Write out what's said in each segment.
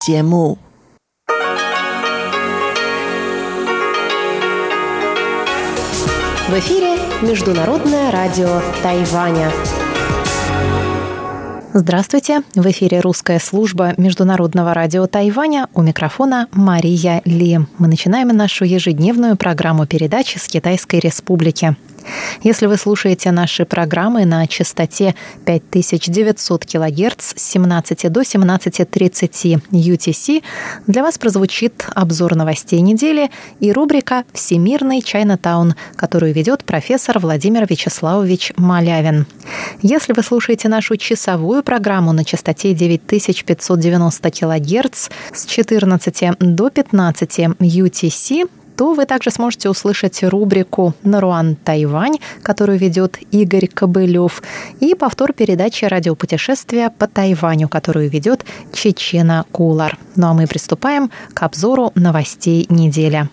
节目。В эфире Международное радио Тайваня. Здравствуйте! В эфире русская служба Международного радио Тайваня. У микрофона Мария Ли. Мы начинаем нашу ежедневную программу передачи с Китайской Республики. Если вы слушаете наши программы на частоте 5900 кГц с 17 до 17.30 UTC, для вас прозвучит обзор новостей недели и рубрика «Всемирный Чайнатаун», которую ведет профессор Владимир Вячеславович Малявин. Если вы слушаете нашу часовую программу на частоте 9590 кГц с 14 до 15 UTC, то вы также сможете услышать рубрику «Наруан Тайвань», которую ведет Игорь Кобылев, и повтор передачи «Радиопутешествия по Тайваню», которую ведет Чечена Кулар. Ну а мы приступаем к обзору новостей недели.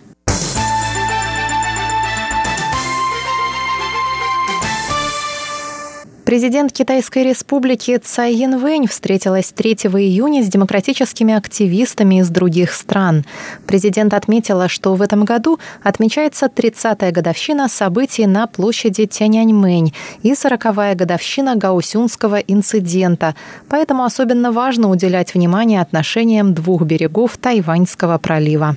Президент Китайской республики Цай Янвэнь встретилась 3 июня с демократическими активистами из других стран. Президент отметила, что в этом году отмечается 30-я годовщина событий на площади Тяньаньмэнь и 40-я годовщина Гаусюнского инцидента, поэтому особенно важно уделять внимание отношениям двух берегов Тайваньского пролива.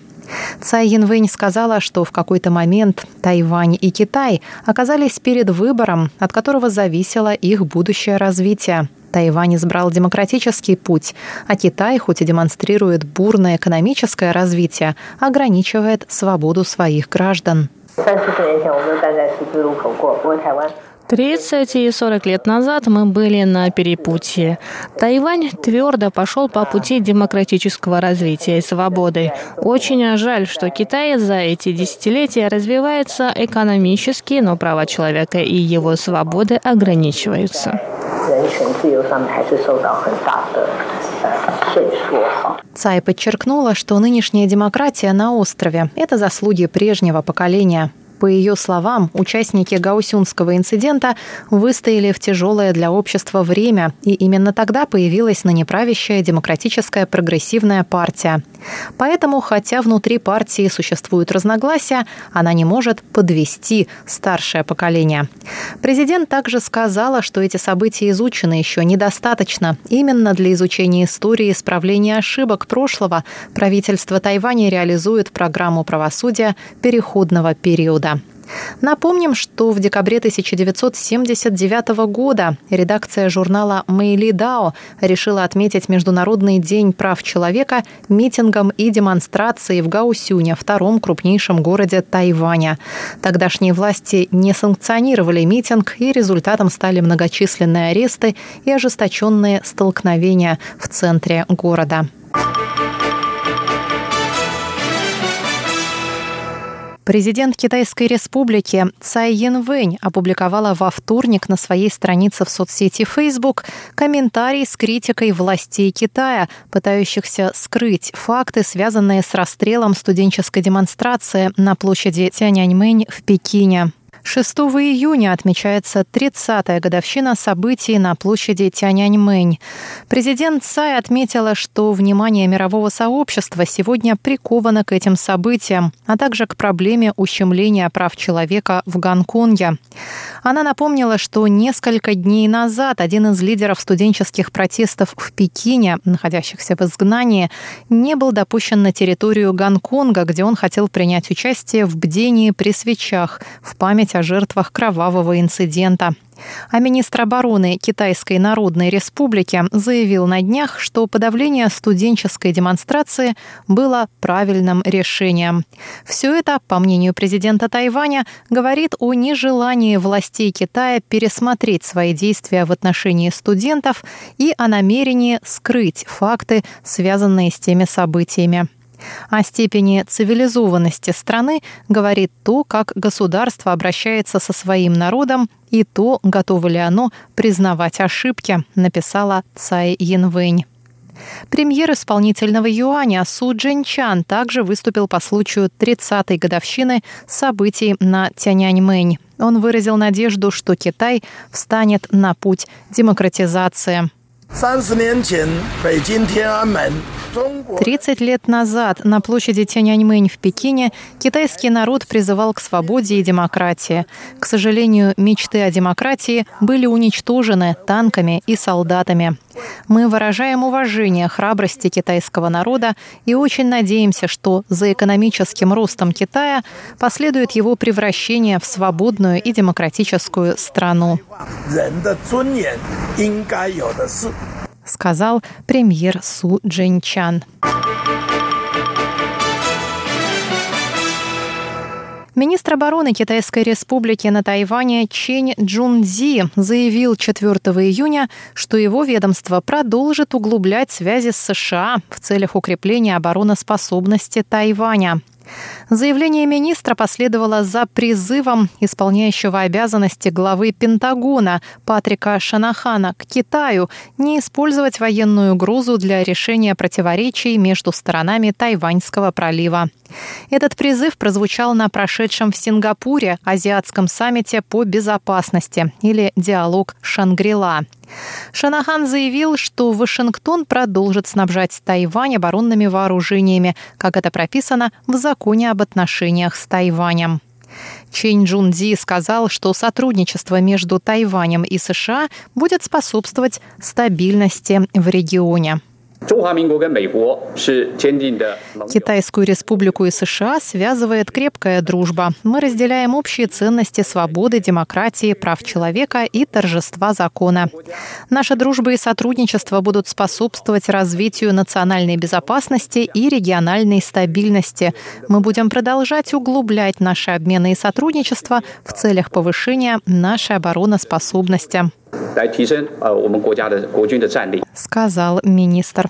Цай Янвэнь сказала, что в какой-то момент Тайвань и Китай оказались перед выбором, от которого зависело их будущее развитие. Тайвань избрал демократический путь, а Китай, хоть и демонстрирует бурное экономическое развитие, ограничивает свободу своих граждан. 30 и 40 лет назад мы были на перепутье. Тайвань твердо пошел по пути демократического развития и свободы. Очень жаль, что Китай за эти десятилетия развивается экономически, но права человека и его свободы ограничиваются. Цай подчеркнула, что нынешняя демократия на острове – это заслуги прежнего поколения. По ее словам, участники Гаусюнского инцидента выстояли в тяжелое для общества время, и именно тогда появилась ныне демократическая прогрессивная партия. Поэтому, хотя внутри партии существуют разногласия, она не может подвести старшее поколение. Президент также сказала, что эти события изучены еще недостаточно. Именно для изучения истории и исправления ошибок прошлого правительство Тайваня реализует программу правосудия переходного периода. Напомним, что в декабре 1979 года редакция журнала «Мэйли Дао» решила отметить Международный день прав человека митингом и демонстрацией в Гаусюне, втором крупнейшем городе Тайваня. Тогдашние власти не санкционировали митинг, и результатом стали многочисленные аресты и ожесточенные столкновения в центре города. Президент Китайской республики Цай Янвэнь опубликовала во вторник на своей странице в соцсети Facebook комментарий с критикой властей Китая, пытающихся скрыть факты, связанные с расстрелом студенческой демонстрации на площади Тяньаньмэнь в Пекине. 6 июня отмечается 30-я годовщина событий на площади Тяньаньмэнь. Президент Цай отметила, что внимание мирового сообщества сегодня приковано к этим событиям, а также к проблеме ущемления прав человека в Гонконге. Она напомнила, что несколько дней назад один из лидеров студенческих протестов в Пекине, находящихся в изгнании, не был допущен на территорию Гонконга, где он хотел принять участие в бдении при свечах в память о жертвах кровавого инцидента. А министр обороны Китайской Народной Республики заявил на днях, что подавление студенческой демонстрации было правильным решением. Все это, по мнению президента Тайваня, говорит о нежелании властей Китая пересмотреть свои действия в отношении студентов и о намерении скрыть факты, связанные с теми событиями. О степени цивилизованности страны говорит то, как государство обращается со своим народом и то, готово ли оно признавать ошибки, написала Цай Янвэнь. Премьер исполнительного юаня Су Джинчан также выступил по случаю 30-й годовщины событий на Тяньаньмэнь. Он выразил надежду, что Китай встанет на путь демократизации. 30 лет назад на площади Тяньаньмэнь в Пекине китайский народ призывал к свободе и демократии. К сожалению, мечты о демократии были уничтожены танками и солдатами. Мы выражаем уважение храбрости китайского народа и очень надеемся, что за экономическим ростом Китая последует его превращение в свободную и демократическую страну сказал премьер Су Джинчан. Министр обороны Китайской республики на Тайване Чень Джунзи заявил 4 июня, что его ведомство продолжит углублять связи с США в целях укрепления обороноспособности Тайваня. Заявление министра последовало за призывом исполняющего обязанности главы Пентагона Патрика Шанахана к Китаю не использовать военную угрозу для решения противоречий между сторонами Тайваньского пролива. Этот призыв прозвучал на прошедшем в Сингапуре Азиатском саммите по безопасности или диалог Шангрила. Шанахан заявил, что Вашингтон продолжит снабжать Тайвань оборонными вооружениями, как это прописано в законе об отношениях с Тайванем. Чэнь Джунди сказал, что сотрудничество между Тайванем и США будет способствовать стабильности в регионе. Китайскую республику и США связывает крепкая дружба. Мы разделяем общие ценности свободы, демократии, прав человека и торжества закона. Наша дружба и сотрудничество будут способствовать развитию национальной безопасности и региональной стабильности. Мы будем продолжать углублять наши обмены и сотрудничество в целях повышения нашей обороноспособности сказал министр.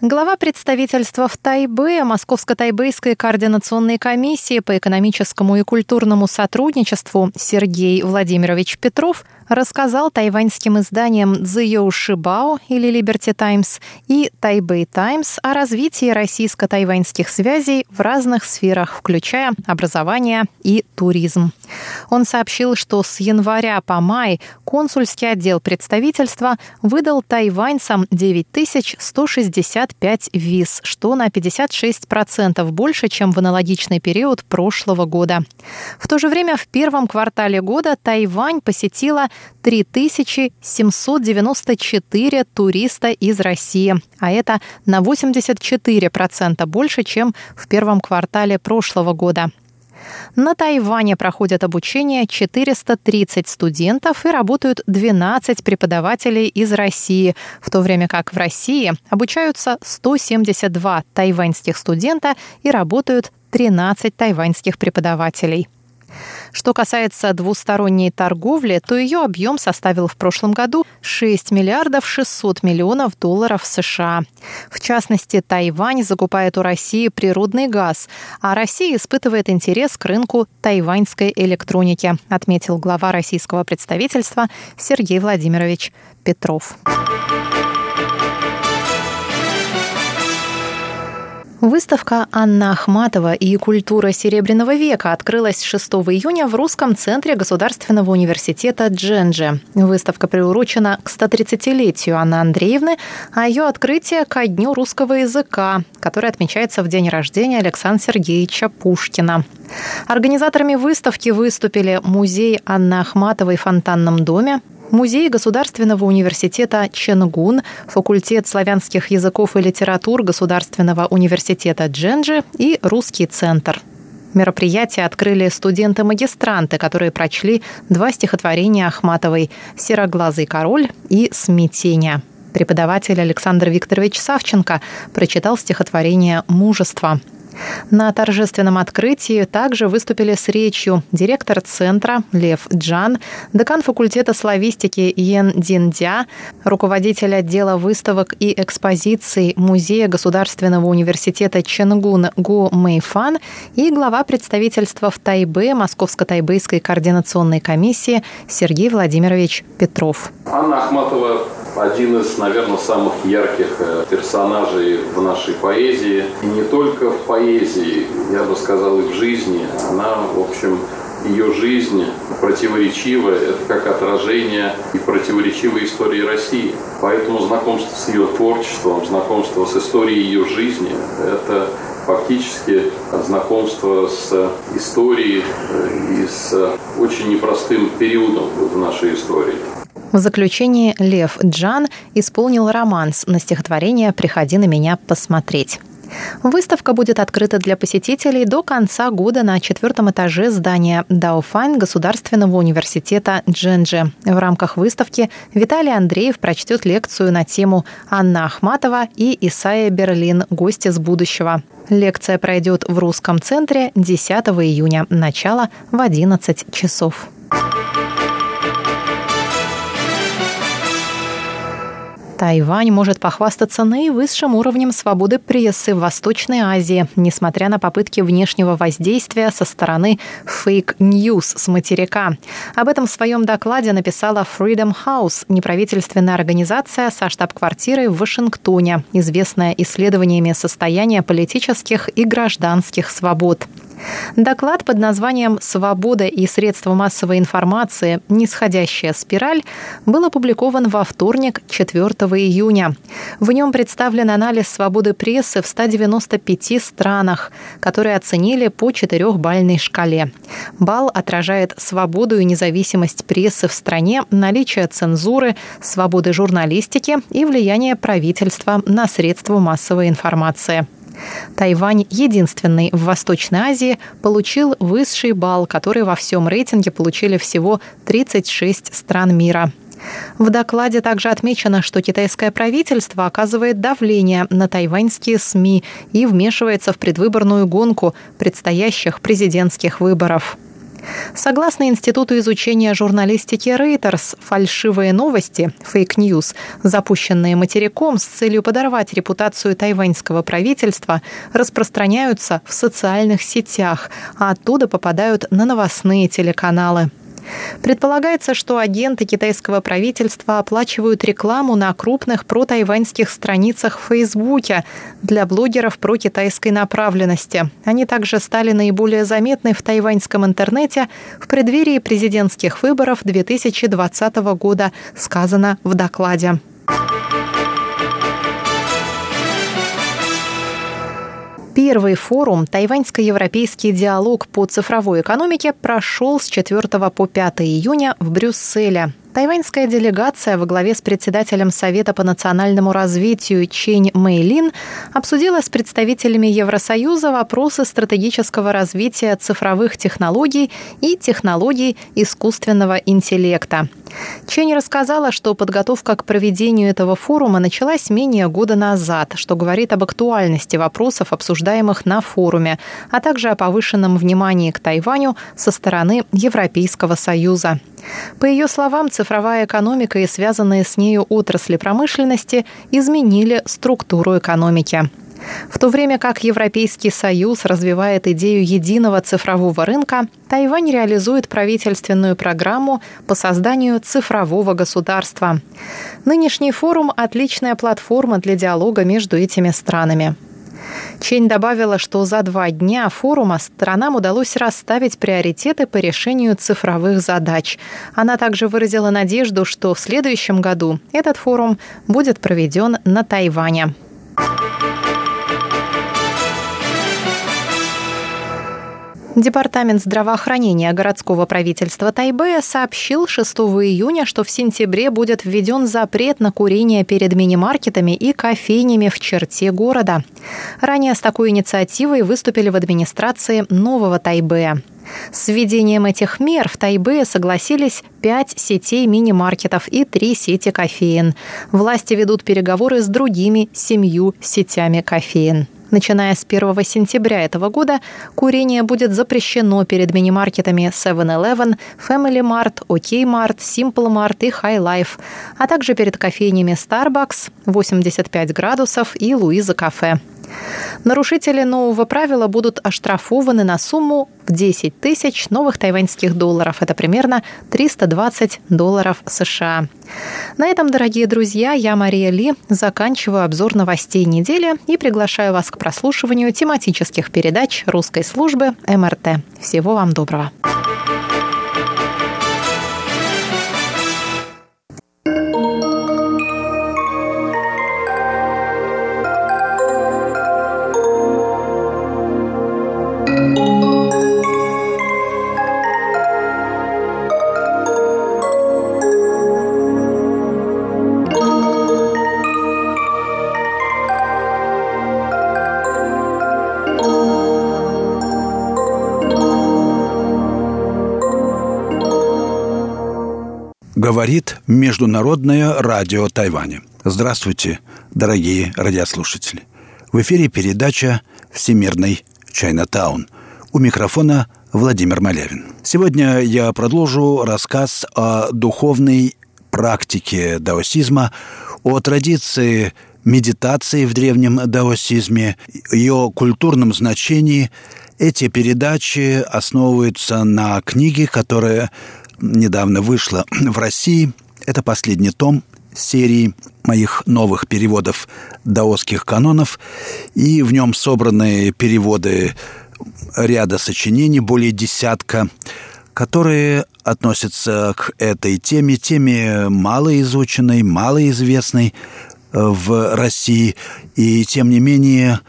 Глава представительства в Тайбе Московско-Тайбейской координационной комиссии по экономическому и культурному сотрудничеству Сергей Владимирович Петров рассказал тайваньским изданиям The Shibao или Liberty Times и Taipei Times о развитии российско-тайваньских связей в разных сферах, включая образование и туризм. Он сообщил, что с января по май консульский отдел представительства выдал тайваньцам 9165 виз, что на 56% больше, чем в аналогичный период прошлого года. В то же время в первом квартале года Тайвань посетила 3794 туриста из России, а это на 84% больше, чем в первом квартале прошлого года. На Тайване проходят обучение 430 студентов и работают 12 преподавателей из России, в то время как в России обучаются 172 тайваньских студента и работают 13 тайваньских преподавателей. Что касается двусторонней торговли, то ее объем составил в прошлом году 6 миллиардов 600 миллионов долларов США. В частности, Тайвань закупает у России природный газ, а Россия испытывает интерес к рынку тайваньской электроники, отметил глава российского представительства Сергей Владимирович Петров. Выставка Анна Ахматова и культура Серебряного века открылась 6 июня в Русском центре Государственного университета Дженджи. Выставка приурочена к 130-летию Анны Андреевны, а ее открытие ко Дню русского языка, который отмечается в день рождения Александра Сергеевича Пушкина. Организаторами выставки выступили музей Анны Ахматовой в Фонтанном доме, Музей Государственного университета Ченгун, факультет славянских языков и литератур Государственного университета Дженджи и Русский центр. Мероприятие открыли студенты-магистранты, которые прочли два стихотворения Ахматовой «Сероглазый король» и «Смятение». Преподаватель Александр Викторович Савченко прочитал стихотворение «Мужество». На торжественном открытии также выступили с речью директор центра Лев Джан, декан факультета славистики Йен Диндя, руководитель отдела выставок и экспозиций Музея Государственного университета Ченгун Гу Мэйфан и глава представительства в Тайбе Московско-Тайбэйской координационной комиссии Сергей Владимирович Петров. Анна Ахматова один из, наверное, самых ярких э, персонажей в нашей поэзии. И не только в поэзии, я бы сказал, и в жизни. Она, в общем, ее жизнь противоречива, это как отражение и противоречивой истории России. Поэтому знакомство с ее творчеством, знакомство с историей ее жизни – это фактически знакомство с историей и с очень непростым периодом в нашей истории. В заключение Лев Джан исполнил романс на стихотворение «Приходи на меня посмотреть». Выставка будет открыта для посетителей до конца года на четвертом этаже здания Дауфайн Государственного университета Дженджи. В рамках выставки Виталий Андреев прочтет лекцию на тему «Анна Ахматова и Исайя Берлин. Гости с будущего». Лекция пройдет в Русском центре 10 июня. Начало в 11 часов. Тайвань может похвастаться наивысшим уровнем свободы прессы в Восточной Азии, несмотря на попытки внешнего воздействия со стороны fake news с материка. Об этом в своем докладе написала Freedom House, неправительственная организация со штаб-квартирой в Вашингтоне, известная исследованиями состояния политических и гражданских свобод. Доклад под названием «Свобода и средства массовой информации. Нисходящая спираль» был опубликован во вторник, 4 июня. В нем представлен анализ свободы прессы в 195 странах, которые оценили по четырехбальной шкале. Балл отражает свободу и независимость прессы в стране, наличие цензуры, свободы журналистики и влияние правительства на средства массовой информации. Тайвань, единственный в Восточной Азии, получил высший балл, который во всем рейтинге получили всего 36 стран мира. В докладе также отмечено, что китайское правительство оказывает давление на тайваньские СМИ и вмешивается в предвыборную гонку предстоящих президентских выборов. Согласно Институту изучения журналистики Reuters, фальшивые новости, fake news, запущенные материком с целью подорвать репутацию тайваньского правительства, распространяются в социальных сетях, а оттуда попадают на новостные телеканалы. Предполагается, что агенты китайского правительства оплачивают рекламу на крупных протайваньских страницах в Фейсбуке для блогеров про китайской направленности. Они также стали наиболее заметны в тайваньском интернете в преддверии президентских выборов 2020 года, сказано в докладе. Первый форум «Тайваньско-европейский диалог по цифровой экономике» прошел с 4 по 5 июня в Брюсселе. Тайваньская делегация во главе с председателем Совета по национальному развитию Чень Мэйлин обсудила с представителями Евросоюза вопросы стратегического развития цифровых технологий и технологий искусственного интеллекта. Чень рассказала, что подготовка к проведению этого форума началась менее года назад, что говорит об актуальности вопросов, обсуждаемых на форуме, а также о повышенном внимании к Тайваню со стороны Европейского Союза. По ее словам, цифровая экономика и связанные с нею отрасли промышленности изменили структуру экономики. В то время как Европейский Союз развивает идею единого цифрового рынка, Тайвань реализует правительственную программу по созданию цифрового государства. Нынешний форум – отличная платформа для диалога между этими странами. Чень добавила, что за два дня форума сторонам удалось расставить приоритеты по решению цифровых задач. Она также выразила надежду, что в следующем году этот форум будет проведен на Тайване. Департамент здравоохранения городского правительства Тайбэя сообщил 6 июня, что в сентябре будет введен запрет на курение перед мини-маркетами и кофейнями в черте города. Ранее с такой инициативой выступили в администрации нового Тайбэя. С введением этих мер в Тайбэе согласились пять сетей мини-маркетов и три сети кофеин. Власти ведут переговоры с другими семью сетями кофеин. Начиная с 1 сентября этого года курение будет запрещено перед мини-маркетами 7-Eleven, Family Mart, OK Mart, Simple Mart и High Life, а также перед кофейнями Starbucks, 85 градусов и Луиза Кафе. Нарушители нового правила будут оштрафованы на сумму в 10 тысяч новых тайваньских долларов. Это примерно 320 долларов США. На этом, дорогие друзья, я, Мария Ли, заканчиваю обзор новостей недели и приглашаю вас к прослушиванию тематических передач русской службы МРТ. Всего вам доброго. говорит Международное радио Тайваня. Здравствуйте, дорогие радиослушатели. В эфире передача «Всемирный Чайнатаун». У микрофона Владимир Малявин. Сегодня я продолжу рассказ о духовной практике даосизма, о традиции медитации в древнем даосизме, ее культурном значении. Эти передачи основываются на книге, которая недавно вышла в России. Это последний том серии моих новых переводов даосских канонов, и в нем собраны переводы ряда сочинений, более десятка, которые относятся к этой теме, теме малоизученной, малоизвестной э, в России, и тем не менее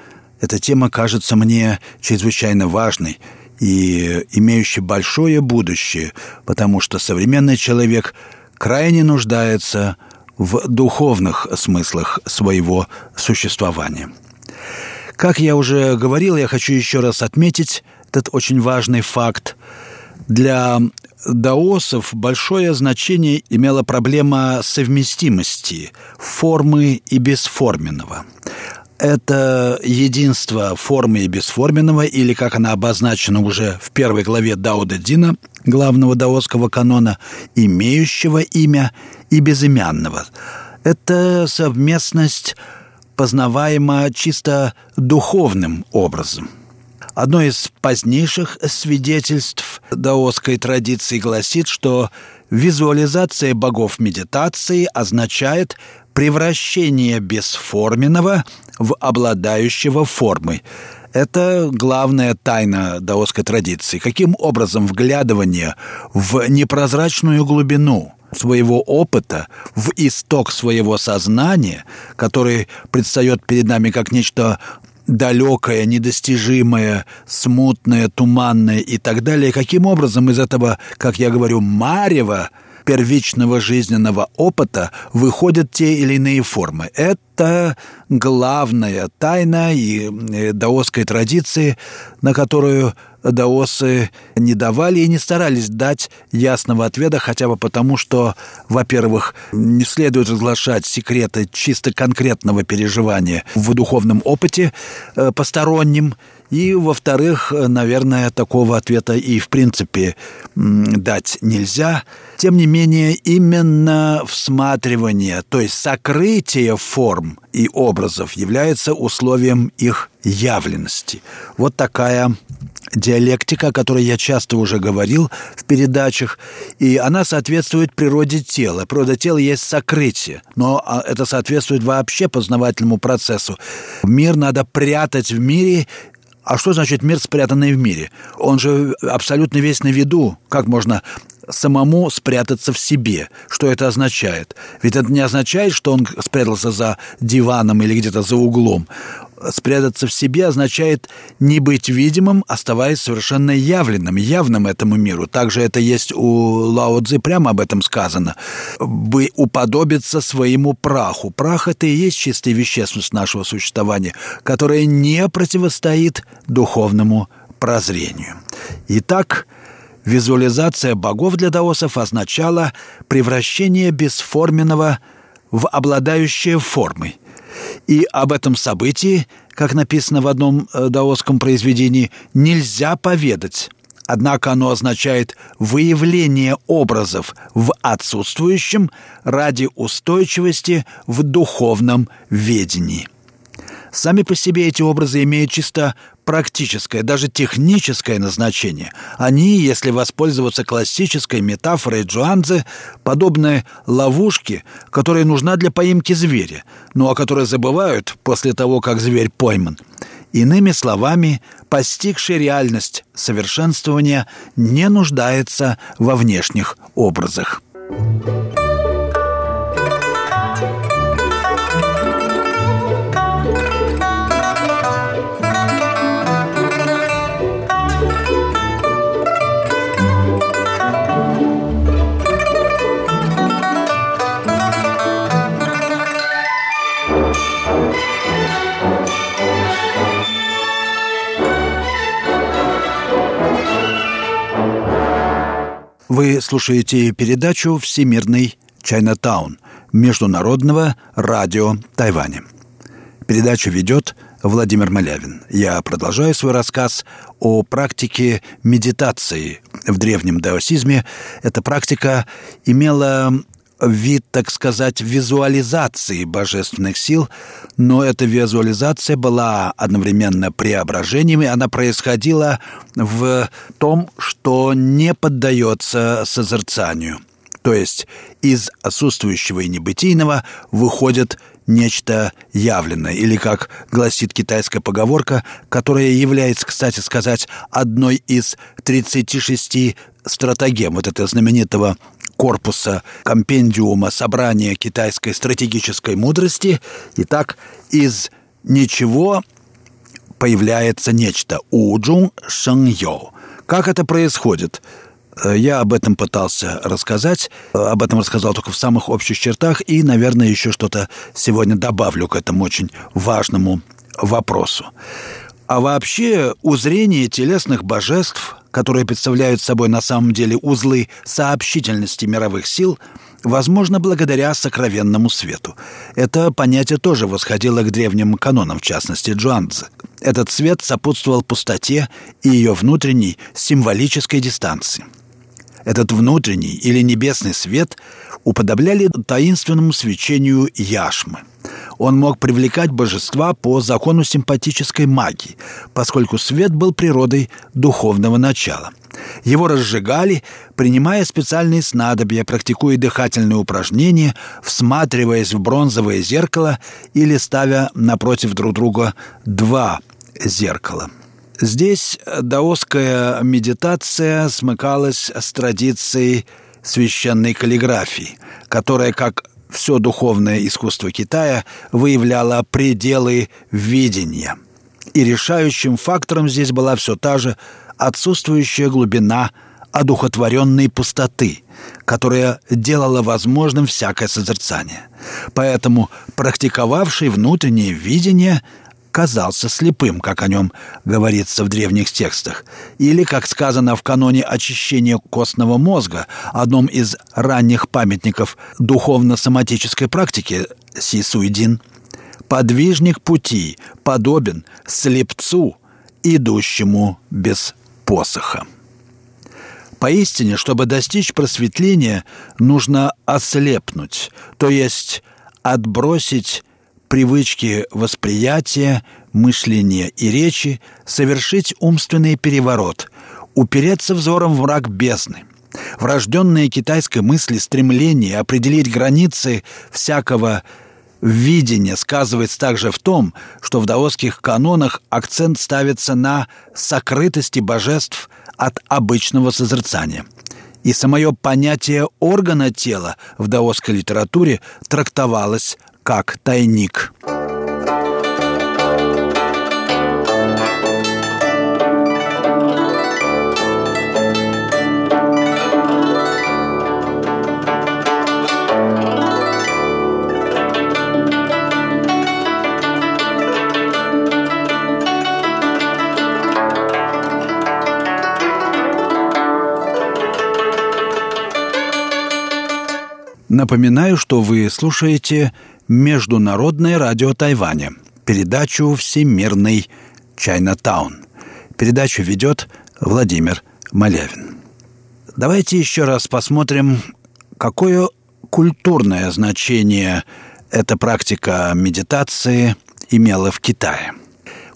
эта тема кажется мне чрезвычайно важной и имеющей большое будущее, потому что современный человек крайне нуждается в духовных смыслах своего существования. Как я уже говорил, я хочу еще раз отметить этот очень важный факт. Для даосов большое значение имела проблема совместимости формы и бесформенного. Это единство формы и бесформенного, или, как она обозначена уже в первой главе Дао Дэ Дина, главного даосского канона, имеющего имя и безымянного. Это совместность познаваема чисто духовным образом. Одно из позднейших свидетельств даосской традиции гласит, что визуализация богов медитации означает превращение бесформенного в обладающего формой. Это главная тайна даосской традиции. Каким образом вглядывание в непрозрачную глубину своего опыта, в исток своего сознания, который предстает перед нами как нечто далекое, недостижимое, смутное, туманное и так далее, каким образом из этого, как я говорю, марева первичного жизненного опыта выходят те или иные формы. Это главная тайна и э, даосской традиции, на которую даосы не давали и не старались дать ясного ответа, хотя бы потому, что, во-первых, не следует разглашать секреты чисто конкретного переживания в духовном опыте э, посторонним, и, во-вторых, наверное, такого ответа и в принципе дать нельзя. Тем не менее, именно всматривание, то есть сокрытие форм и образов является условием их явленности. Вот такая диалектика, о которой я часто уже говорил в передачах, и она соответствует природе тела. Природа тела есть сокрытие, но а, это соответствует вообще познавательному процессу. Мир надо прятать в мире а что значит мир, спрятанный в мире? Он же абсолютно весь на виду. Как можно самому спрятаться в себе. Что это означает? Ведь это не означает, что он спрятался за диваном или где-то за углом. Спрятаться в себе означает не быть видимым, оставаясь совершенно явленным, явным этому миру. Также это есть у Лао Цзи, прямо об этом сказано. Бы уподобиться своему праху. Прах – это и есть чистая вещественность нашего существования, которая не противостоит духовному прозрению. Итак, Визуализация богов для даосов означала превращение бесформенного в обладающее формой. И об этом событии, как написано в одном э, даосском произведении, нельзя поведать. Однако оно означает выявление образов в отсутствующем ради устойчивости в духовном ведении. Сами по себе эти образы имеют чисто практическое, даже техническое назначение. Они, если воспользоваться классической метафорой Джуанзе, подобны ловушке, которая нужна для поимки зверя, но о которой забывают после того, как зверь пойман. Иными словами, постигший реальность совершенствования не нуждается во внешних образах. Вы слушаете передачу «Всемирный Чайнатаун» Международного радио Тайваня. Передачу ведет Владимир Малявин. Я продолжаю свой рассказ о практике медитации в древнем даосизме. Эта практика имела вид, так сказать, визуализации божественных сил, но эта визуализация была одновременно преображением, и она происходила в том, что не поддается созерцанию. То есть из отсутствующего и небытийного выходит нечто явленное, или, как гласит китайская поговорка, которая является, кстати сказать, одной из 36 стратегем вот этого знаменитого корпуса компендиума собрания китайской стратегической мудрости. Итак, из ничего появляется нечто. Уджун шэн йо. Как это происходит? Э, я об этом пытался рассказать, э, об этом рассказал только в самых общих чертах, и, наверное, еще что-то сегодня добавлю к этому очень важному вопросу. А вообще, узрение телесных божеств, которые представляют собой на самом деле узлы сообщительности мировых сил, возможно благодаря сокровенному свету. Это понятие тоже восходило к древним канонам, в частности Джуанцзы. Этот свет сопутствовал пустоте и ее внутренней символической дистанции – этот внутренний или небесный свет уподобляли таинственному свечению яшмы. Он мог привлекать божества по закону симпатической магии, поскольку свет был природой духовного начала. Его разжигали, принимая специальные снадобья, практикуя дыхательные упражнения, всматриваясь в бронзовое зеркало или ставя напротив друг друга два зеркала – Здесь даосская медитация смыкалась с традицией священной каллиграфии, которая, как все духовное искусство Китая, выявляла пределы видения. И решающим фактором здесь была все та же отсутствующая глубина одухотворенной пустоты, которая делала возможным всякое созерцание. Поэтому практиковавший внутреннее видение – казался слепым, как о нем говорится в древних текстах, или, как сказано в каноне очищения костного мозга, одном из ранних памятников духовно-соматической практики Сисуидин, подвижник пути подобен слепцу, идущему без посоха. Поистине, чтобы достичь просветления, нужно ослепнуть, то есть отбросить привычки восприятия, мышления и речи, совершить умственный переворот, упереться взором в враг бездны. Врожденные китайской мысли стремление определить границы всякого видения сказывается также в том, что в даосских канонах акцент ставится на сокрытости божеств от обычного созерцания. И самое понятие органа тела в даосской литературе трактовалось как тайник. Напоминаю, что вы слушаете Международное радио Тайваня, передачу «Всемирный Чайнатаун». Передачу ведет Владимир Малявин. Давайте еще раз посмотрим, какое культурное значение эта практика медитации имела в Китае.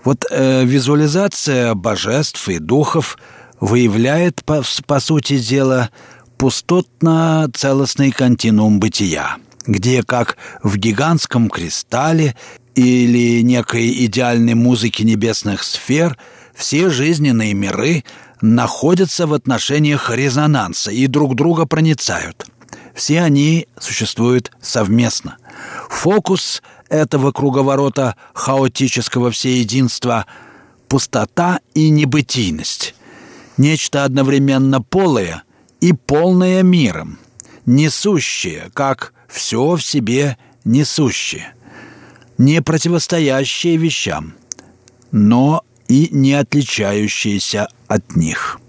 Вот э, визуализация божеств и духов выявляет, по, по сути дела, пустотно-целостный континуум бытия – где, как в гигантском кристалле или некой идеальной музыке небесных сфер, все жизненные миры находятся в отношениях резонанса и друг друга проницают. Все они существуют совместно. Фокус этого круговорота хаотического всеединства – пустота и небытийность. Нечто одновременно полое и полное миром, несущее, как все в себе несущее, не противостоящее вещам, но и не отличающееся от них.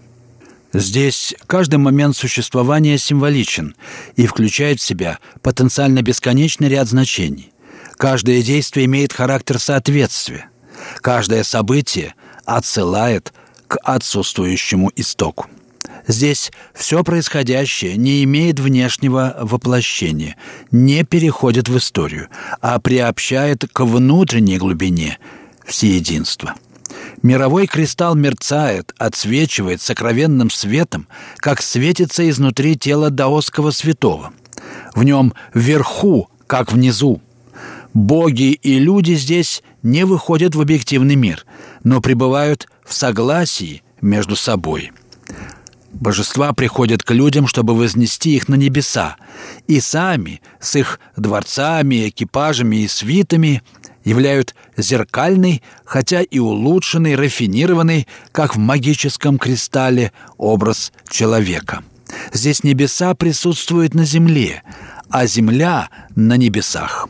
Здесь каждый момент существования символичен и включает в себя потенциально бесконечный ряд значений. Каждое действие имеет характер соответствия. Каждое событие отсылает к отсутствующему истоку. Здесь все происходящее не имеет внешнего воплощения, не переходит в историю, а приобщает к внутренней глубине всеединства – Мировой кристалл мерцает, отсвечивает сокровенным светом, как светится изнутри тела даосского святого. В нем вверху, как внизу. Боги и люди здесь не выходят в объективный мир, но пребывают в согласии между собой. Божества приходят к людям, чтобы вознести их на небеса, и сами, с их дворцами, экипажами и свитами, являют зеркальный, хотя и улучшенный, рафинированный, как в магическом кристалле, образ человека. Здесь небеса присутствуют на земле, а земля на небесах.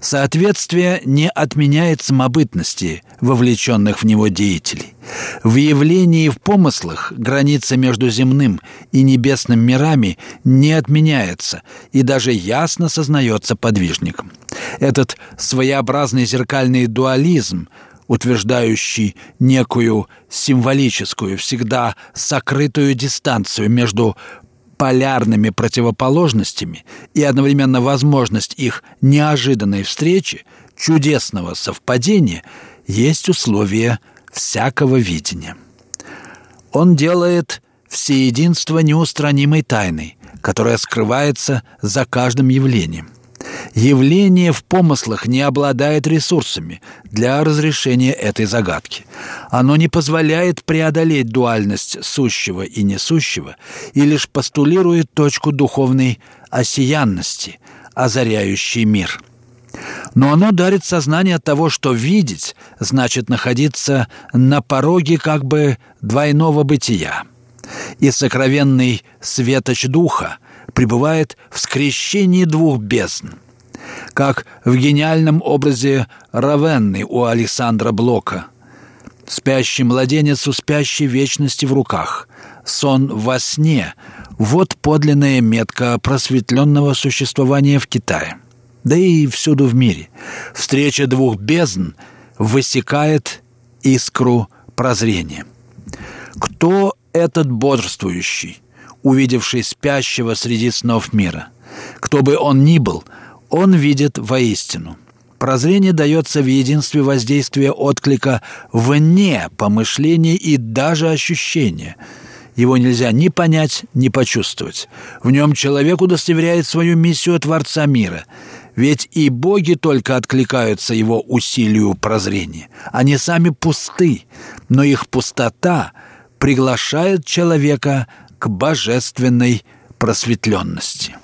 Соответствие не отменяет самобытности вовлеченных в него деятелей. В явлении и в помыслах граница между земным и небесным мирами не отменяется и даже ясно сознается подвижником. Этот своеобразный зеркальный дуализм, утверждающий некую символическую, всегда сокрытую дистанцию между полярными противоположностями и одновременно возможность их неожиданной встречи, чудесного совпадения, есть условие всякого видения. Он делает всеединство неустранимой тайной, которая скрывается за каждым явлением. Явление в помыслах не обладает ресурсами для разрешения этой загадки. Оно не позволяет преодолеть дуальность сущего и несущего и лишь постулирует точку духовной осиянности, озаряющей мир. Но оно дарит сознание того, что видеть значит находиться на пороге как бы двойного бытия. И сокровенный светоч духа пребывает в скрещении двух бездн – как в гениальном образе Равенны у Александра Блока. Спящий младенец у спящей вечности в руках. Сон во сне — вот подлинная метка просветленного существования в Китае. Да и всюду в мире. Встреча двух бездн высекает искру прозрения. Кто этот бодрствующий, увидевший спящего среди снов мира? Кто бы он ни был — он видит воистину. Прозрение дается в единстве воздействия отклика вне помышления и даже ощущения. Его нельзя ни понять, ни почувствовать. В нем человек удостоверяет свою миссию Творца мира. Ведь и боги только откликаются его усилию прозрения. Они сами пусты, но их пустота приглашает человека к божественной просветленности.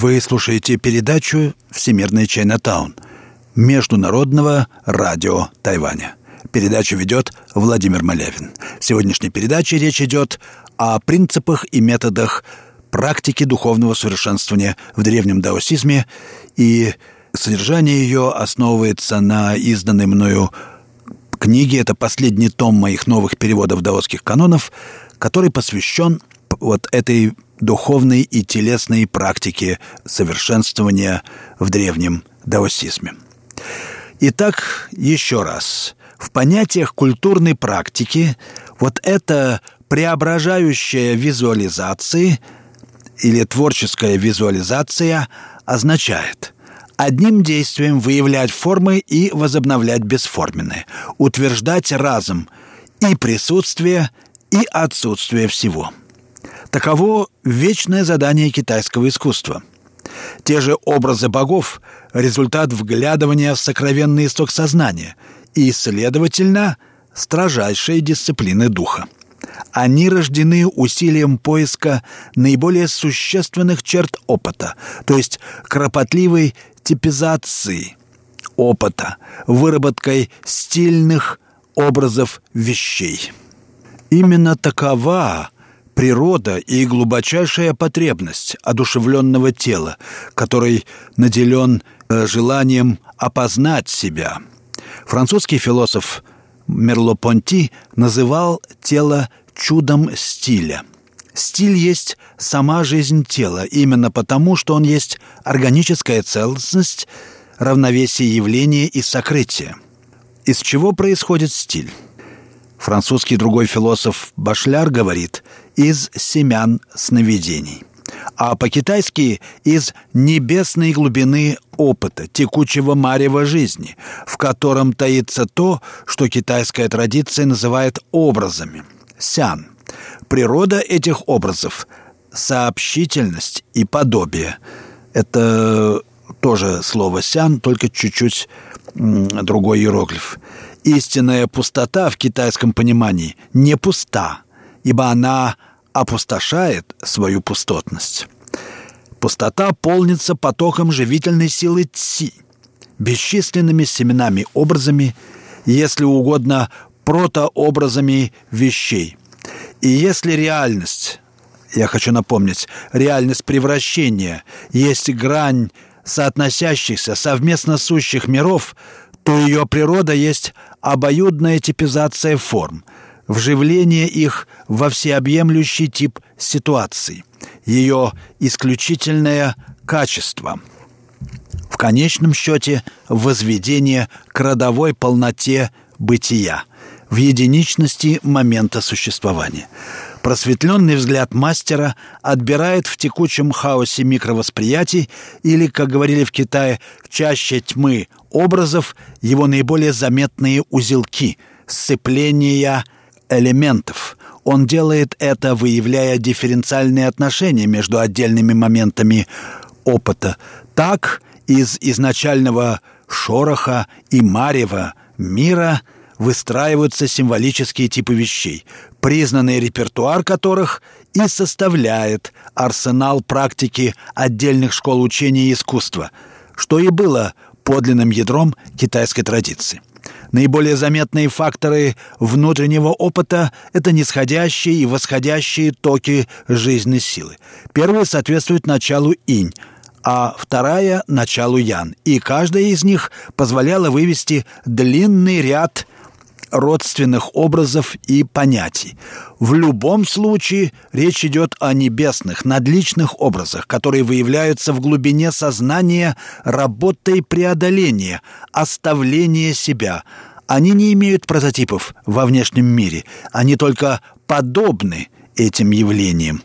Вы слушаете передачу «Всемирный Чайнатаун» Международного радио Тайваня. Передачу ведет Владимир Малявин. В сегодняшней передаче речь идет о принципах и методах практики духовного совершенствования в древнем даосизме, и содержание ее основывается на изданной мною книге. Это последний том моих новых переводов даосских канонов, который посвящен вот этой духовной и телесной практики совершенствования в древнем даосизме. Итак, еще раз. В понятиях культурной практики вот эта преображающая визуализация или творческая визуализация означает одним действием выявлять формы и возобновлять бесформенные, утверждать разом и присутствие, и отсутствие всего – Таково вечное задание китайского искусства. Те же образы богов – результат вглядывания в сокровенный исток сознания и, следовательно, строжайшей дисциплины духа. Они рождены усилием поиска наиболее существенных черт опыта, то есть кропотливой типизации опыта, выработкой стильных образов вещей. Именно такова природа и глубочайшая потребность одушевленного тела, который наделен э, желанием опознать себя. Французский философ Мерло-Понти называл тело чудом стиля. Стиль есть сама жизнь тела, именно потому, что он есть органическая целостность, равновесие явления и сокрытия. Из чего происходит стиль? Французский другой философ Башляр говорит «из семян сновидений» а по-китайски из небесной глубины опыта, текучего марева жизни, в котором таится то, что китайская традиция называет образами – сян. Природа этих образов – сообщительность и подобие. Это тоже слово «сян», только чуть-чуть другой иероглиф. Истинная пустота в китайском понимании не пуста, ибо она – опустошает свою пустотность. Пустота полнится потоком живительной силы Ци, бесчисленными семенами образами, если угодно, протообразами вещей. И если реальность, я хочу напомнить, реальность превращения есть грань соотносящихся, совместно сущих миров, то ее природа есть обоюдная типизация форм – вживление их во всеобъемлющий тип ситуации, ее исключительное качество. В конечном счете возведение к родовой полноте бытия, в единичности момента существования. Просветленный взгляд мастера отбирает в текучем хаосе микровосприятий или, как говорили в Китае, чаще тьмы образов его наиболее заметные узелки, сцепления – элементов. Он делает это, выявляя дифференциальные отношения между отдельными моментами опыта. Так из изначального шороха и марева мира выстраиваются символические типы вещей, признанный репертуар которых и составляет арсенал практики отдельных школ учения и искусства, что и было подлинным ядром китайской традиции. Наиболее заметные факторы внутреннего опыта – это нисходящие и восходящие токи жизненной силы. Первая соответствует началу инь, а вторая – началу ян. И каждая из них позволяла вывести длинный ряд родственных образов и понятий. В любом случае речь идет о небесных, надличных образах, которые выявляются в глубине сознания работой преодоления, оставления себя. Они не имеют прототипов во внешнем мире, они только подобны этим явлениям.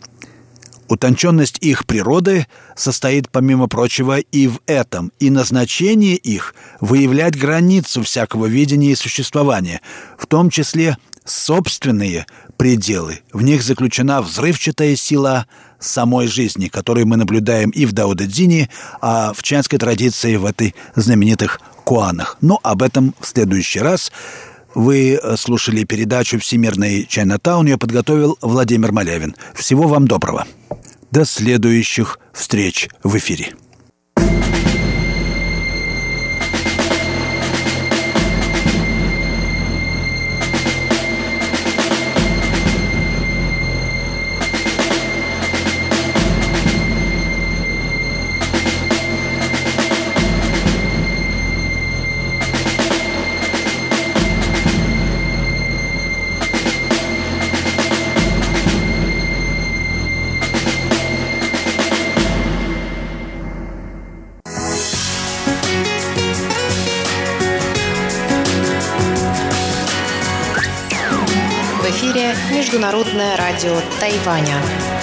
Утонченность их природы состоит, помимо прочего, и в этом, и назначение их – выявлять границу всякого видения и существования, в том числе собственные пределы. В них заключена взрывчатая сила самой жизни, которую мы наблюдаем и в Даудадзине, а в чанской традиции в этой знаменитых куанах. Но об этом в следующий раз. Вы слушали передачу «Всемирный Чайнатаун». Ее подготовил Владимир Малявин. Всего вам доброго. До следующих встреч в эфире. Международное радио Тайваня.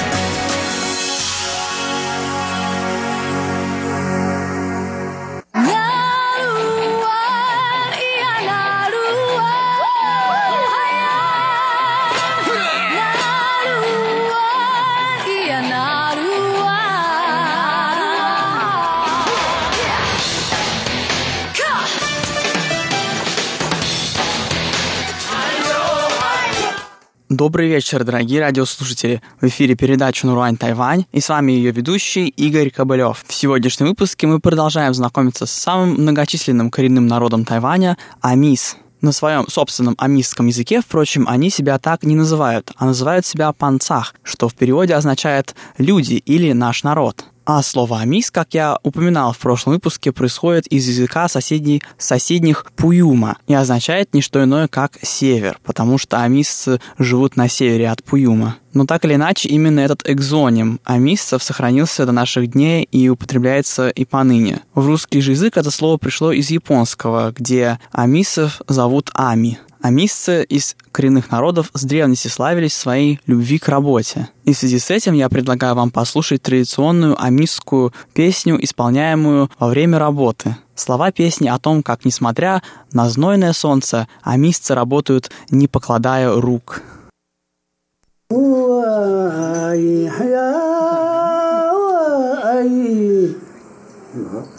Добрый вечер, дорогие радиослушатели. В эфире передача «Нуруань Тайвань» и с вами ее ведущий Игорь Кобылев. В сегодняшнем выпуске мы продолжаем знакомиться с самым многочисленным коренным народом Тайваня – Амис. На своем собственном амисском языке, впрочем, они себя так не называют, а называют себя панцах, что в переводе означает «люди» или «наш народ». А слово «амис», как я упоминал в прошлом выпуске, происходит из языка соседей, соседних Пуюма и означает не что иное, как «север», потому что амисцы живут на севере от Пуюма. Но так или иначе, именно этот экзоним амисцев сохранился до наших дней и употребляется и поныне. В русский же язык это слово пришло из японского, где амисцев зовут ами. Амисцы из коренных народов с древности славились своей любви к работе. И в связи с этим я предлагаю вам послушать традиционную амисскую песню, исполняемую во время работы. Слова песни о том, как, несмотря на знойное солнце, амисцы работают, не покладая рук.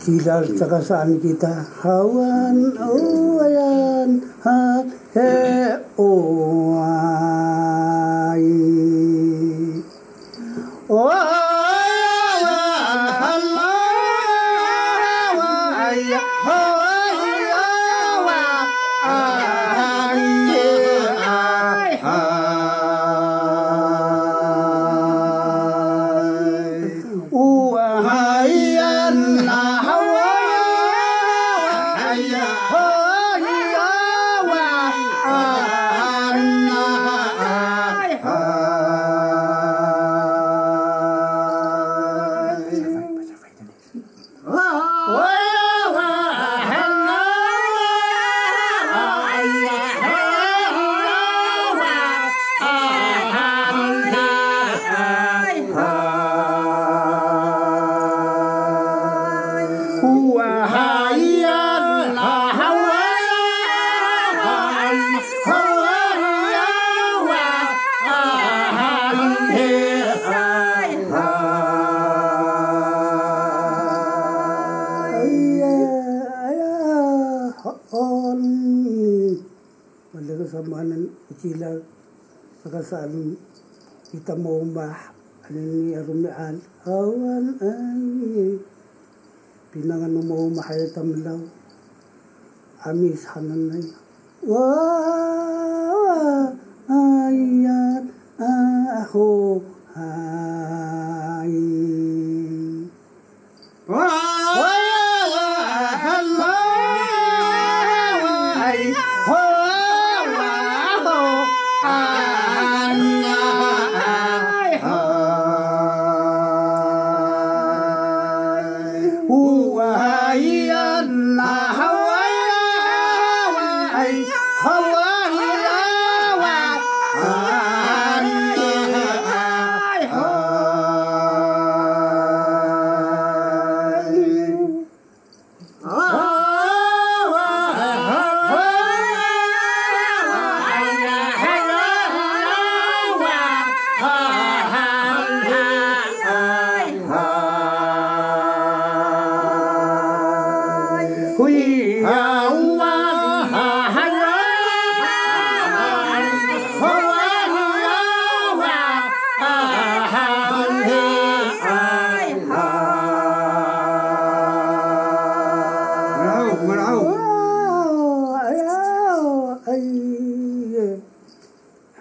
Kilal tsaka saan kita? Hawan oh ayan ha he oh ay. Oh هو هايا لا هوايا هوايا Malaga sa manan utila sakasalan kita mau mah anin yarumian awan angin pinanganumaw mahayat amlaw ami sananay wa ayat ako ha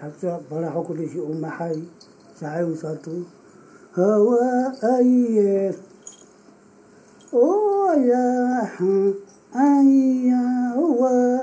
حتى فرحك لشي أم حي سعي وصلتو هوائي أو يا حي هوا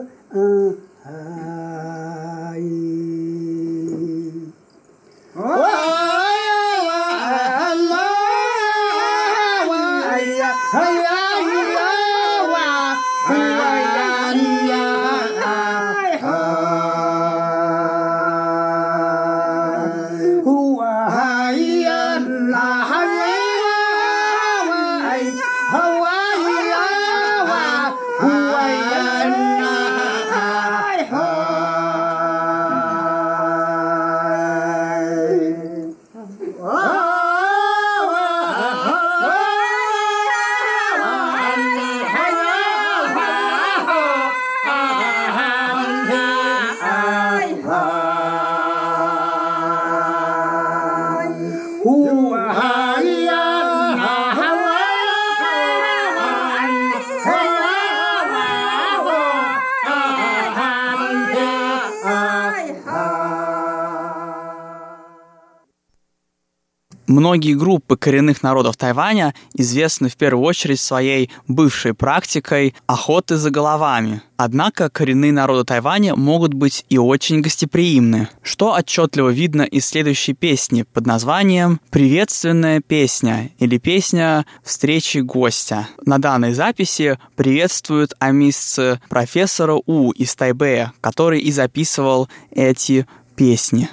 Многие группы коренных народов Тайваня известны в первую очередь своей бывшей практикой охоты за головами. Однако коренные народы Тайваня могут быть и очень гостеприимны, что отчетливо видно из следующей песни под названием «Приветственная песня» или песня «Встречи гостя». На данной записи приветствуют амисцы профессора У из Тайбэя, который и записывал эти песни.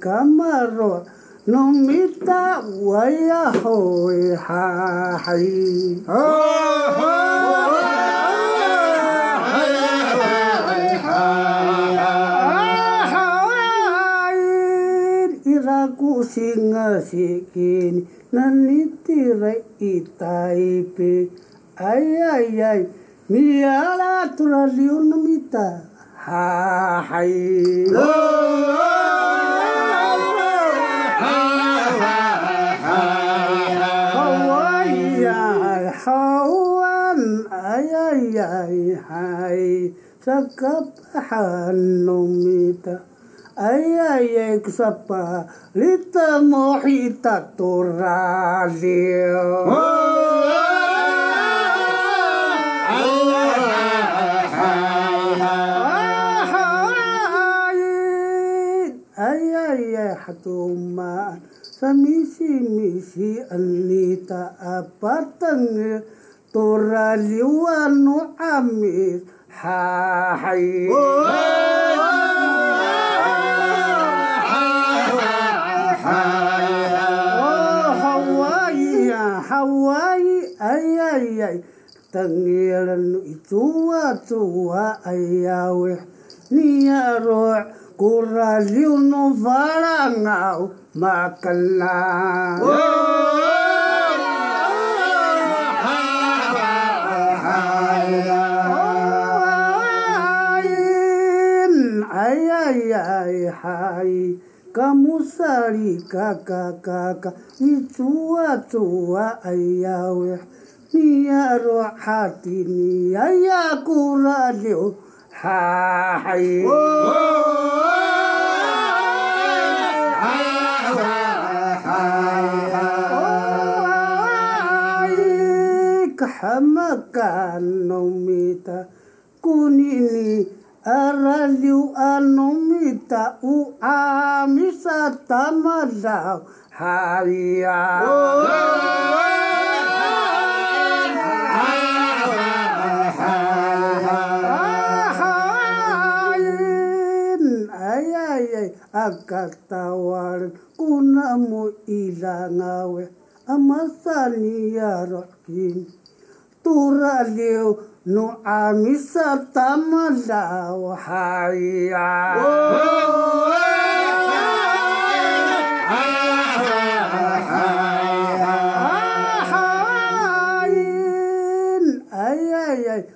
kamaro nomita wayahoy hahay singasikiini nanitiray itaipe ayayay miyalaturaliurnamita hahay ayayay hay sakabaxanumita Ayayay kusapa lita mohita turadio. Oh, Ayayay ah, ah, ah, hatumaan sa misi-misi alita apatang turaliwano amis hahay. Oh, oh, oh, oh. 哎呀！哦，好威呀好威哎呀呀，等你了，你啊住啊，哎呀喂，你呀罗，果然有侬发了傲，马格拉。萨里嘎嘎嘎嘎，你祖啊祖啊，哎呀喂，你呀罗哈迪，你呀呀古拉流，哈嗨。حمك النوم كونيني Araliu anumita u amisa tamadau haria. Oh, oh, oh, akatawarin kunamu ilangawe amasani ya rakin turaliu نؤامسة ملاوحايا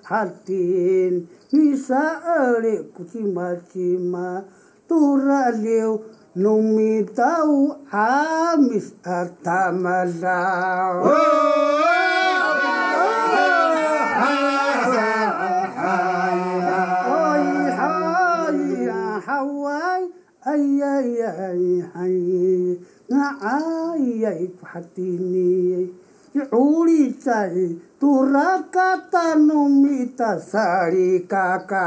Hatin bisa alik kucima-cima turaliu numi tau amis atamala. Oh, oh, oh. ay ay ay ay na ay ay kuhatini ulitai turakata numita sari kaka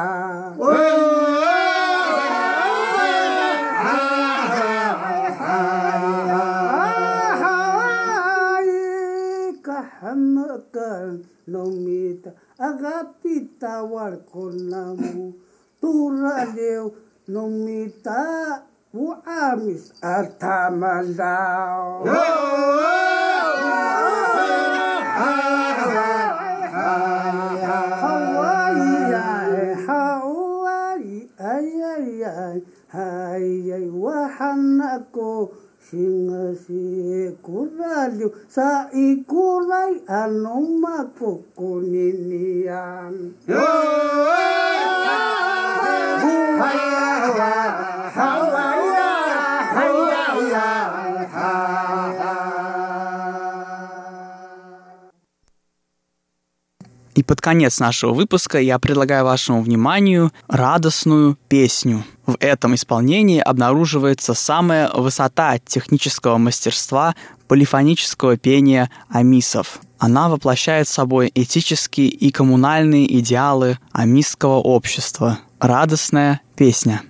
Hamakan nomita agapita warkonamu turadeu Numita uamis atamalao. Hayay waxaan ako singasi kuraliw sa ikuray anong makukuninian. Yeah! И под конец нашего выпуска я предлагаю вашему вниманию радостную песню. В этом исполнении обнаруживается самая высота технического мастерства полифонического пения амисов. Она воплощает собой этические и коммунальные идеалы амисского общества. Радостная песня.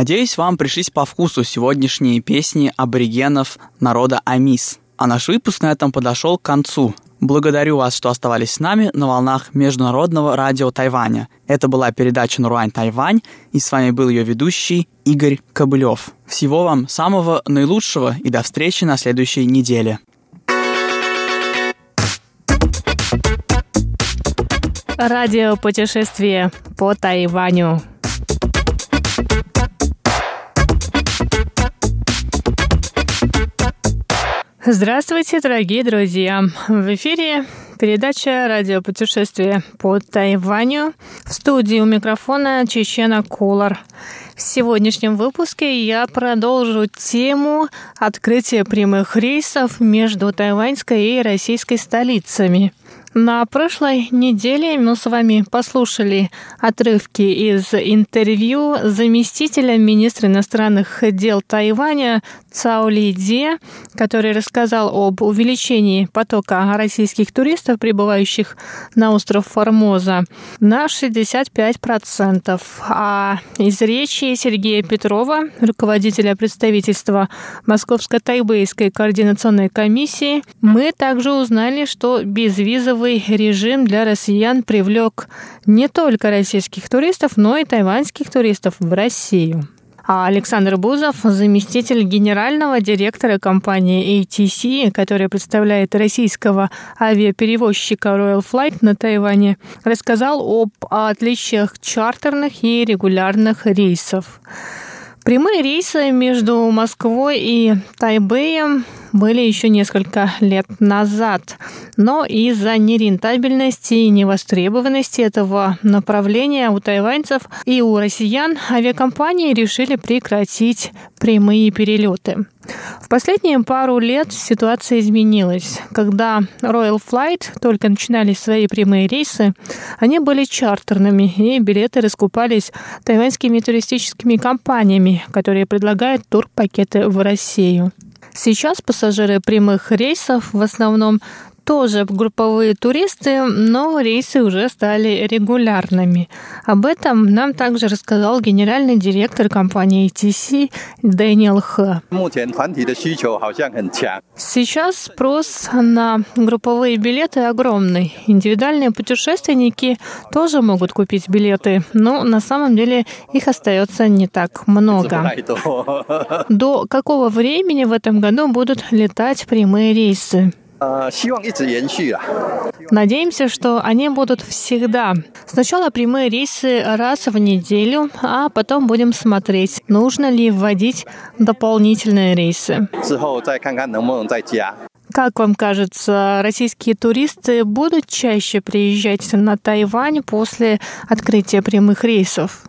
Надеюсь, вам пришлись по вкусу сегодняшние песни аборигенов народа Амис. А наш выпуск на этом подошел к концу. Благодарю вас, что оставались с нами на волнах Международного радио Тайваня. Это была передача «Нуруань Тайвань», и с вами был ее ведущий Игорь Кобылев. Всего вам самого наилучшего и до встречи на следующей неделе. Радио путешествие по Тайваню. Здравствуйте, дорогие друзья! В эфире передача «Радиопутешествие по Тайваню». В студии у микрофона Чечена Кулар. В сегодняшнем выпуске я продолжу тему открытия прямых рейсов между тайваньской и российской столицами. На прошлой неделе мы с вами послушали отрывки из интервью заместителя министра иностранных дел Тайваня Цао Ли Ди, который рассказал об увеличении потока российских туристов, прибывающих на остров Формоза, на 65%. А из речи Сергея Петрова, руководителя представительства Московско-Тайбэйской координационной комиссии, мы также узнали, что безвизовый визовый режим для россиян привлек не только российских туристов, но и тайваньских туристов в Россию. А Александр Бузов, заместитель генерального директора компании ATC, которая представляет российского авиаперевозчика Royal Flight на Тайване, рассказал об отличиях чартерных и регулярных рейсов. Прямые рейсы между Москвой и Тайбэем были еще несколько лет назад. Но из-за нерентабельности и невостребованности этого направления у тайваньцев и у россиян авиакомпании решили прекратить прямые перелеты. В последние пару лет ситуация изменилась. Когда Royal Flight только начинали свои прямые рейсы, они были чартерными, и билеты раскупались тайваньскими туристическими компаниями, которые предлагают турпакеты в Россию. Сейчас пассажиры прямых рейсов в основном тоже групповые туристы, но рейсы уже стали регулярными. Об этом нам также рассказал генеральный директор компании TC Дэниел Х. Сейчас спрос на групповые билеты огромный. Индивидуальные путешественники тоже могут купить билеты, но на самом деле их остается не так много. До какого времени в этом году будут летать прямые рейсы? Надеемся, что они будут всегда. Сначала прямые рейсы раз в неделю, а потом будем смотреть, нужно ли вводить дополнительные рейсы. Как вам кажется, российские туристы будут чаще приезжать на Тайвань после открытия прямых рейсов?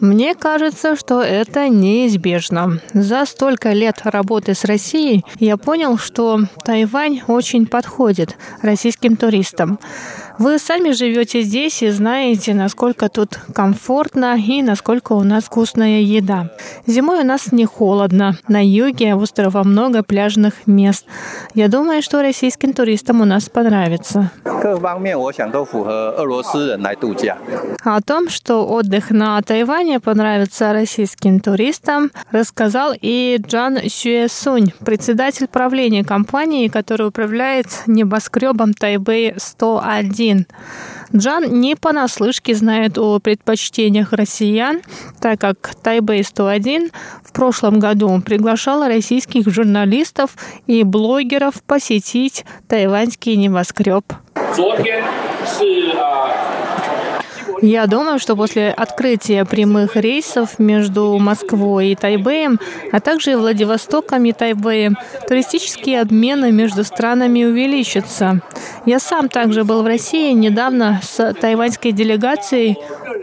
Мне кажется, что это неизбежно. За столько лет работы с Россией я понял, что Тайвань очень подходит российским туристам. Вы сами живете здесь и знаете, насколько тут комфортно и насколько у нас вкусная еда. Зимой у нас не холодно. На юге острова много пляжных мест. Я думаю, что российским туристам у нас понравится. О том, что отдых на Тайване понравится российским туристам, рассказал и Джан Сюэсунь, председатель правления компании, который управляет небоскребом Тайбэй 101 один. Джан не понаслышке знает о предпочтениях россиян, так как Тайбэй-101 в прошлом году приглашала российских журналистов и блогеров посетить тайваньский небоскреб. Я думаю, что после открытия прямых рейсов между Москвой и Тайбэем, а также Владивостоком и Тайбэем, туристические обмены между странами увеличатся. Я сам также был в России недавно с тайваньской делегацией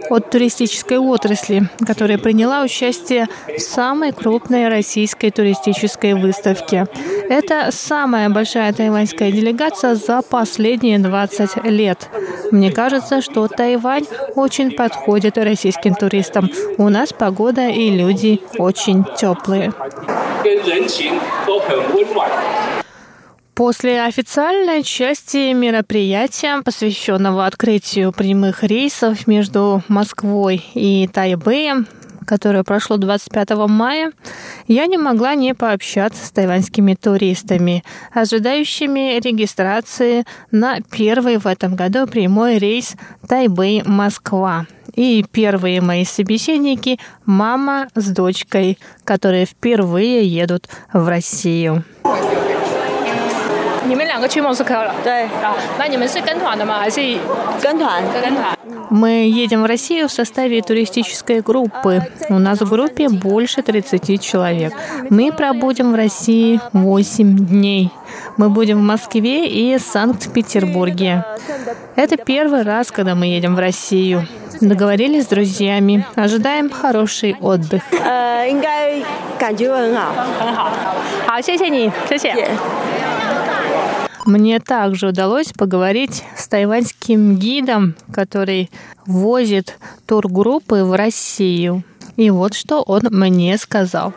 от туристической отрасли, которая приняла участие в самой крупной российской туристической выставке. Это самая большая тайваньская делегация за последние 20 лет. Мне кажется, что Тайвань очень подходит российским туристам. У нас погода и люди очень теплые. После официальной части мероприятия, посвященного открытию прямых рейсов между Москвой и Тайбэем, которое прошло 25 мая, я не могла не пообщаться с тайваньскими туристами, ожидающими регистрации на первый в этом году прямой рейс Тайбэй-Москва. И первые мои собеседники – мама с дочкой, которые впервые едут в Россию. 你们两个去莫斯科了？对啊，那你们是跟团的吗？还是跟团？跟团。Мы едем в Россию в составе туристической группы. У нас в группе больше 30 человек. Мы пробудем в России 8 дней. Мы будем в Москве и Санкт-Петербурге. Это первый раз, когда мы едем в Россию. Договорились с друзьями. Ожидаем хороший отдых. 呃，应该感觉很好，很好。好，谢谢你，谢谢。 мне также удалось поговорить с тайваньским гидом, который возит тургруппы в Россию. И вот что он мне сказал.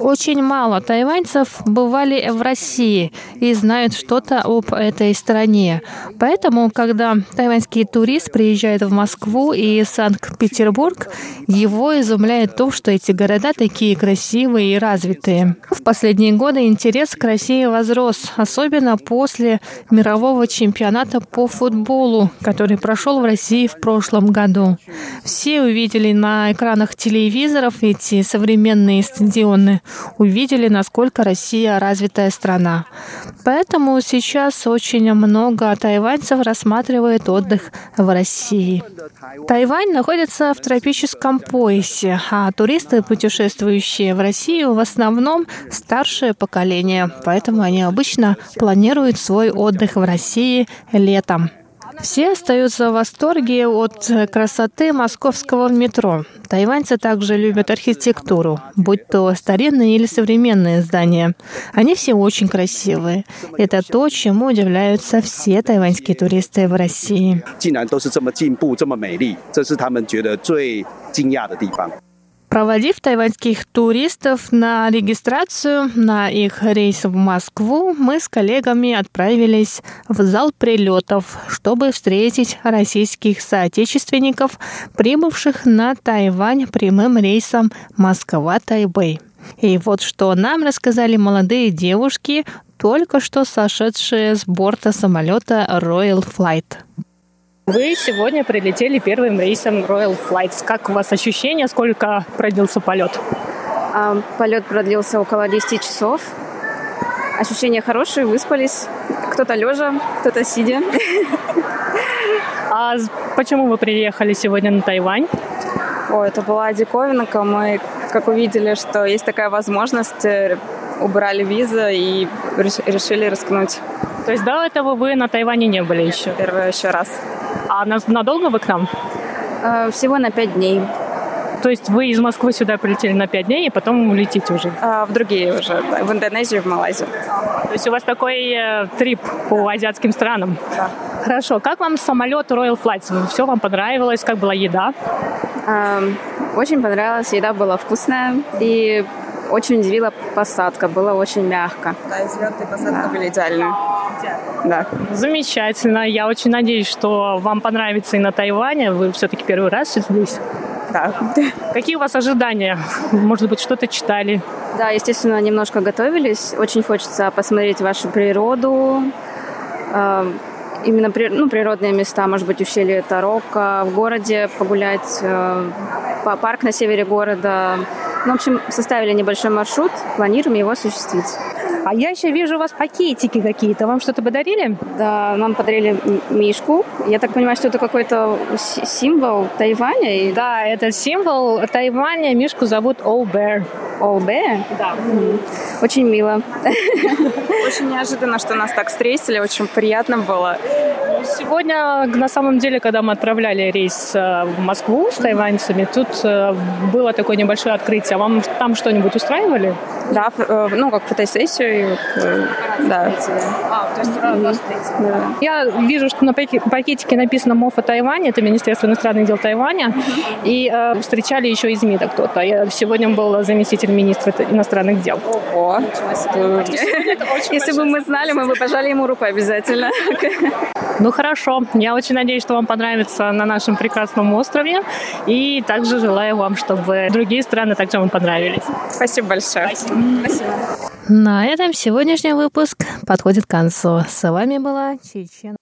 Очень мало тайваньцев бывали в России и знают что-то об этой стране. Поэтому, когда тайваньский турист приезжает в Москву и Санкт-Петербург, его изумляет то, что эти города такие красивые и развитые. В последние годы интерес к России возрос, особенно после мирового чемпионата по футболу, который прошел в России в прошлом году. Все увидели на экранах телевизоров эти современные стадионы, увидели, насколько Россия развитая страна. Поэтому сейчас очень много тайваньцев рассматривают отдых в России. Тайвань находится в тропическом поясе, а туристы, путешествующие в Россию, в основном старшее поколение, поэтому они обычно планируют свой отдых в России летом. Все остаются в восторге от красоты московского метро. Тайваньцы также любят архитектуру, будь то старинные или современные здания. Они все очень красивые. Это то, чему удивляются все тайваньские туристы в России проводив тайваньских туристов на регистрацию на их рейс в Москву, мы с коллегами отправились в зал прилетов, чтобы встретить российских соотечественников, прибывших на Тайвань прямым рейсом Москва-Тайбэй. И вот что нам рассказали молодые девушки, только что сошедшие с борта самолета Royal Flight. Вы сегодня прилетели первым рейсом Royal Flights. Как у вас ощущения? Сколько продлился полет? А, полет продлился около 10 часов. Ощущения хорошие, выспались. Кто-то лежа, кто-то сидя. А почему вы приехали сегодня на Тайвань? О, это была диковинка. Мы, как увидели, что есть такая возможность, э, убрали визы и решили рискнуть. То есть до этого вы на Тайване не были еще? Первый еще раз. А надолго вы к нам? Э, всего на пять дней. То есть вы из Москвы сюда прилетели на пять дней, и потом улетите уже? А, в другие уже, да, в Индонезию, в Малайзию. То есть у вас такой э, трип по азиатским странам? Да. Хорошо. Как вам самолет Royal Flights? Все вам понравилось? Как была еда? А, очень понравилась. Еда была вкусная. И очень удивила посадка. Было очень мягко. Да, и взлеты и посадка да. были идеальные. Да. Замечательно. Я очень надеюсь, что вам понравится и на Тайване. Вы все-таки первый раз здесь. Да. Какие у вас ожидания? Может быть, что-то читали? Да, естественно, немножко готовились. Очень хочется посмотреть вашу природу, э, именно ну, природные места, может быть, ущелье Тарока, в городе погулять, э, парк на севере города. Ну, в общем, составили небольшой маршрут, планируем его осуществить. А я еще вижу у вас пакетики какие-то. Вам что-то подарили? Да, нам подарили мишку. Я так понимаю, что это какой-то символ Тайваня. И... Да, это символ Тайваня. Мишку зовут All Bear. All Bear? Да. Очень мило. Очень неожиданно, что нас так встретили. Очень приятно было. Сегодня, на самом деле, когда мы отправляли рейс э, в Москву с тайваньцами, тут э, было такое небольшое открытие. Вам там что-нибудь устраивали? Да, э, ну, как фотосессию. Да. А, то есть да. Я вижу, что на пакетике написано МОФа Тайвань, это Министерство иностранных дел Тайваня, и э, встречали еще из МИДа кто-то. Я сегодня был заместитель министра иностранных дел. Ого, Если бы мы знали, мы бы пожали ему руку обязательно. Ну хорошо, я очень надеюсь, что вам понравится на нашем прекрасном острове, и также желаю вам, чтобы другие страны также вам понравились. Спасибо большое. Спасибо. Спасибо. На этом сегодняшний выпуск подходит к концу. С вами была Чечена.